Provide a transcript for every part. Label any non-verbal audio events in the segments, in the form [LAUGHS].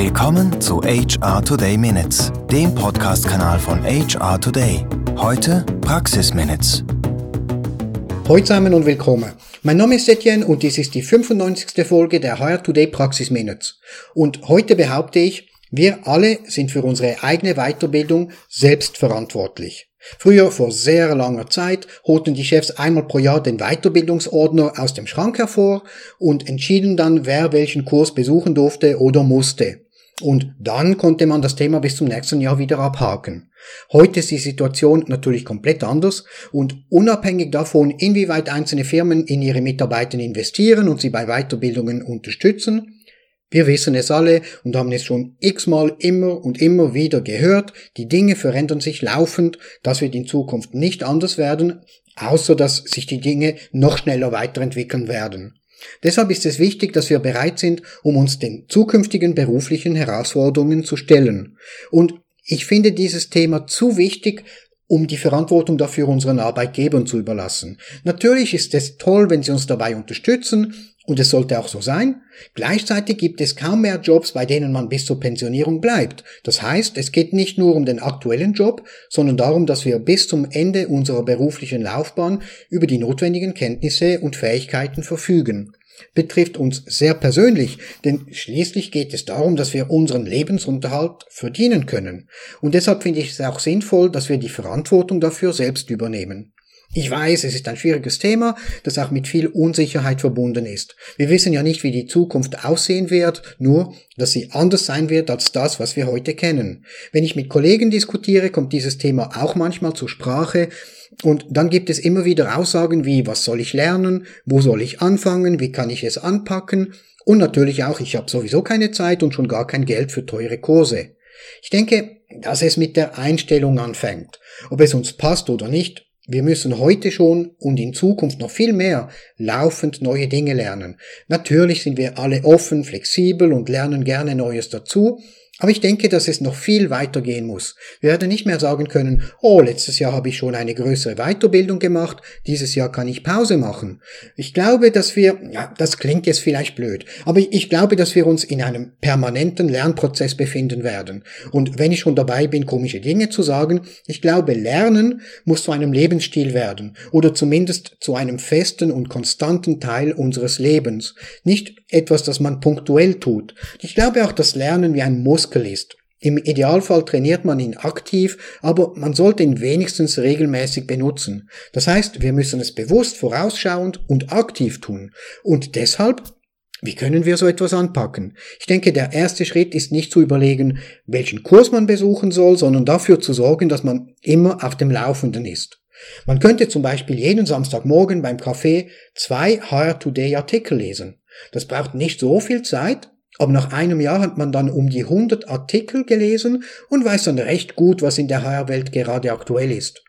Willkommen zu HR Today Minutes, dem Podcast-Kanal von HR Today. Heute Praxis Minutes. Hallo zusammen und willkommen. Mein Name ist Etienne und dies ist die 95. Folge der HR Today Praxis Minutes. Und heute behaupte ich, wir alle sind für unsere eigene Weiterbildung selbst verantwortlich. Früher, vor sehr langer Zeit, holten die Chefs einmal pro Jahr den Weiterbildungsordner aus dem Schrank hervor und entschieden dann, wer welchen Kurs besuchen durfte oder musste. Und dann konnte man das Thema bis zum nächsten Jahr wieder abhaken. Heute ist die Situation natürlich komplett anders und unabhängig davon, inwieweit einzelne Firmen in ihre Mitarbeiter investieren und sie bei Weiterbildungen unterstützen, wir wissen es alle und haben es schon x-mal immer und immer wieder gehört, die Dinge verändern sich laufend, das wird in Zukunft nicht anders werden, außer dass sich die Dinge noch schneller weiterentwickeln werden. Deshalb ist es wichtig, dass wir bereit sind, um uns den zukünftigen beruflichen Herausforderungen zu stellen. Und ich finde dieses Thema zu wichtig, um die Verantwortung dafür unseren Arbeitgebern zu überlassen. Natürlich ist es toll, wenn sie uns dabei unterstützen, und es sollte auch so sein. Gleichzeitig gibt es kaum mehr Jobs, bei denen man bis zur Pensionierung bleibt. Das heißt, es geht nicht nur um den aktuellen Job, sondern darum, dass wir bis zum Ende unserer beruflichen Laufbahn über die notwendigen Kenntnisse und Fähigkeiten verfügen. Betrifft uns sehr persönlich, denn schließlich geht es darum, dass wir unseren Lebensunterhalt verdienen können. Und deshalb finde ich es auch sinnvoll, dass wir die Verantwortung dafür selbst übernehmen. Ich weiß, es ist ein schwieriges Thema, das auch mit viel Unsicherheit verbunden ist. Wir wissen ja nicht, wie die Zukunft aussehen wird, nur, dass sie anders sein wird als das, was wir heute kennen. Wenn ich mit Kollegen diskutiere, kommt dieses Thema auch manchmal zur Sprache, und dann gibt es immer wieder Aussagen wie, was soll ich lernen, wo soll ich anfangen, wie kann ich es anpacken, und natürlich auch, ich habe sowieso keine Zeit und schon gar kein Geld für teure Kurse. Ich denke, dass es mit der Einstellung anfängt. Ob es uns passt oder nicht, wir müssen heute schon und in Zukunft noch viel mehr laufend neue Dinge lernen. Natürlich sind wir alle offen, flexibel und lernen gerne Neues dazu, aber ich denke, dass es noch viel weiter gehen muss. Wir werden nicht mehr sagen können, oh, letztes Jahr habe ich schon eine größere Weiterbildung gemacht, dieses Jahr kann ich Pause machen. Ich glaube, dass wir, ja, das klingt jetzt vielleicht blöd, aber ich glaube, dass wir uns in einem permanenten Lernprozess befinden werden. Und wenn ich schon dabei bin, komische Dinge zu sagen, ich glaube, Lernen muss zu einem Lebensstil werden oder zumindest zu einem festen und konstanten Teil unseres Lebens. Nicht etwas, das man punktuell tut. Ich glaube auch, dass Lernen wie ein Muskel ist. Im Idealfall trainiert man ihn aktiv, aber man sollte ihn wenigstens regelmäßig benutzen. Das heißt, wir müssen es bewusst vorausschauend und aktiv tun. Und deshalb, wie können wir so etwas anpacken? Ich denke, der erste Schritt ist nicht zu überlegen, welchen Kurs man besuchen soll, sondern dafür zu sorgen, dass man immer auf dem Laufenden ist. Man könnte zum Beispiel jeden Samstagmorgen beim Café zwei HR Today Artikel lesen. Das braucht nicht so viel Zeit, aber nach einem Jahr hat man dann um die 100 Artikel gelesen und weiß dann recht gut, was in der HR-Welt gerade aktuell ist.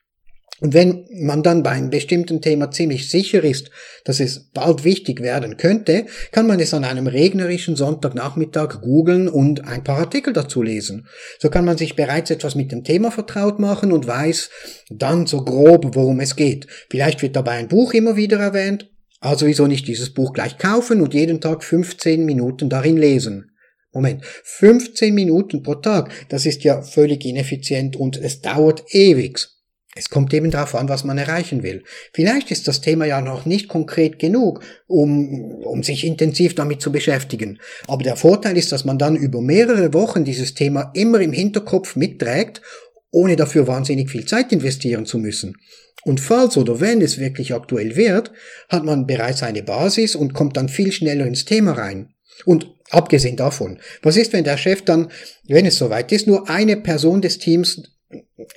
Und wenn man dann bei einem bestimmten Thema ziemlich sicher ist, dass es bald wichtig werden könnte, kann man es an einem regnerischen Sonntagnachmittag googeln und ein paar Artikel dazu lesen. So kann man sich bereits etwas mit dem Thema vertraut machen und weiß dann so grob, worum es geht. Vielleicht wird dabei ein Buch immer wieder erwähnt, also wieso nicht dieses Buch gleich kaufen und jeden Tag 15 Minuten darin lesen? Moment, 15 Minuten pro Tag, das ist ja völlig ineffizient und es dauert ewig. Es kommt eben darauf an, was man erreichen will. Vielleicht ist das Thema ja noch nicht konkret genug, um, um sich intensiv damit zu beschäftigen. Aber der Vorteil ist, dass man dann über mehrere Wochen dieses Thema immer im Hinterkopf mitträgt, ohne dafür wahnsinnig viel Zeit investieren zu müssen. Und falls oder wenn es wirklich aktuell wird, hat man bereits eine Basis und kommt dann viel schneller ins Thema rein. Und abgesehen davon, was ist, wenn der Chef dann, wenn es soweit ist, nur eine Person des Teams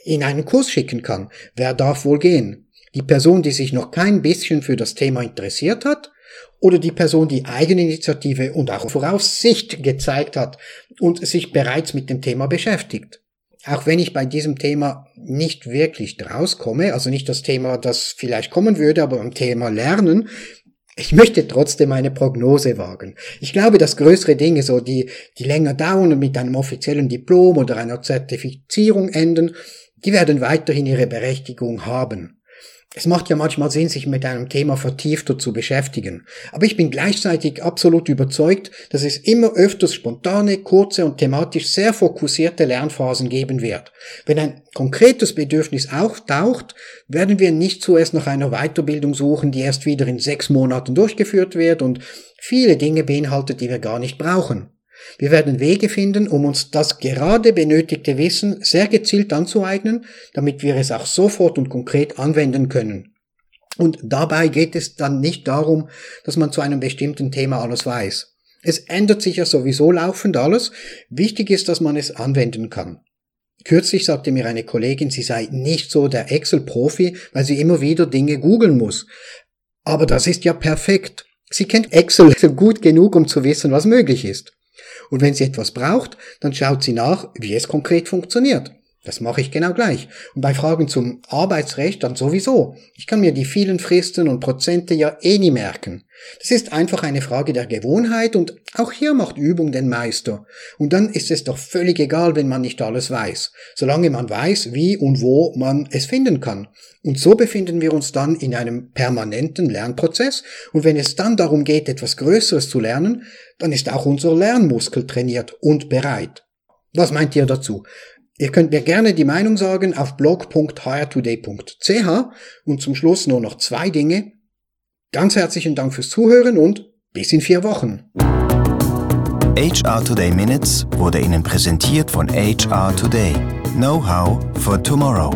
in einen Kurs schicken kann? Wer darf wohl gehen? Die Person, die sich noch kein bisschen für das Thema interessiert hat? Oder die Person, die Eigeninitiative und auch Voraussicht gezeigt hat und sich bereits mit dem Thema beschäftigt? Auch wenn ich bei diesem Thema nicht wirklich rauskomme, also nicht das Thema, das vielleicht kommen würde, aber beim Thema Lernen, ich möchte trotzdem eine Prognose wagen. Ich glaube, dass größere Dinge, so die, die länger dauern und mit einem offiziellen Diplom oder einer Zertifizierung enden, die werden weiterhin ihre Berechtigung haben. Es macht ja manchmal Sinn, sich mit einem Thema vertiefter zu beschäftigen. Aber ich bin gleichzeitig absolut überzeugt, dass es immer öfters spontane, kurze und thematisch sehr fokussierte Lernphasen geben wird. Wenn ein konkretes Bedürfnis auftaucht, werden wir nicht zuerst nach einer Weiterbildung suchen, die erst wieder in sechs Monaten durchgeführt wird und viele Dinge beinhaltet, die wir gar nicht brauchen. Wir werden Wege finden, um uns das gerade benötigte Wissen sehr gezielt anzueignen, damit wir es auch sofort und konkret anwenden können. Und dabei geht es dann nicht darum, dass man zu einem bestimmten Thema alles weiß. Es ändert sich ja sowieso laufend alles. Wichtig ist, dass man es anwenden kann. Kürzlich sagte mir eine Kollegin, sie sei nicht so der Excel-Profi, weil sie immer wieder Dinge googeln muss. Aber das ist ja perfekt. Sie kennt Excel [LAUGHS] gut genug, um zu wissen, was möglich ist. Und wenn sie etwas braucht, dann schaut sie nach, wie es konkret funktioniert. Das mache ich genau gleich. Und bei Fragen zum Arbeitsrecht dann sowieso. Ich kann mir die vielen Fristen und Prozente ja eh nie merken. Das ist einfach eine Frage der Gewohnheit und auch hier macht Übung den Meister. Und dann ist es doch völlig egal, wenn man nicht alles weiß, solange man weiß, wie und wo man es finden kann. Und so befinden wir uns dann in einem permanenten Lernprozess und wenn es dann darum geht, etwas Größeres zu lernen, dann ist auch unser Lernmuskel trainiert und bereit. Was meint ihr dazu? Ihr könnt mir gerne die Meinung sagen auf blog.hrtoday.ch und zum Schluss nur noch zwei Dinge. Ganz herzlichen Dank fürs Zuhören und bis in vier Wochen. HR Today Minutes wurde Ihnen präsentiert von HR Today. Know-how for tomorrow.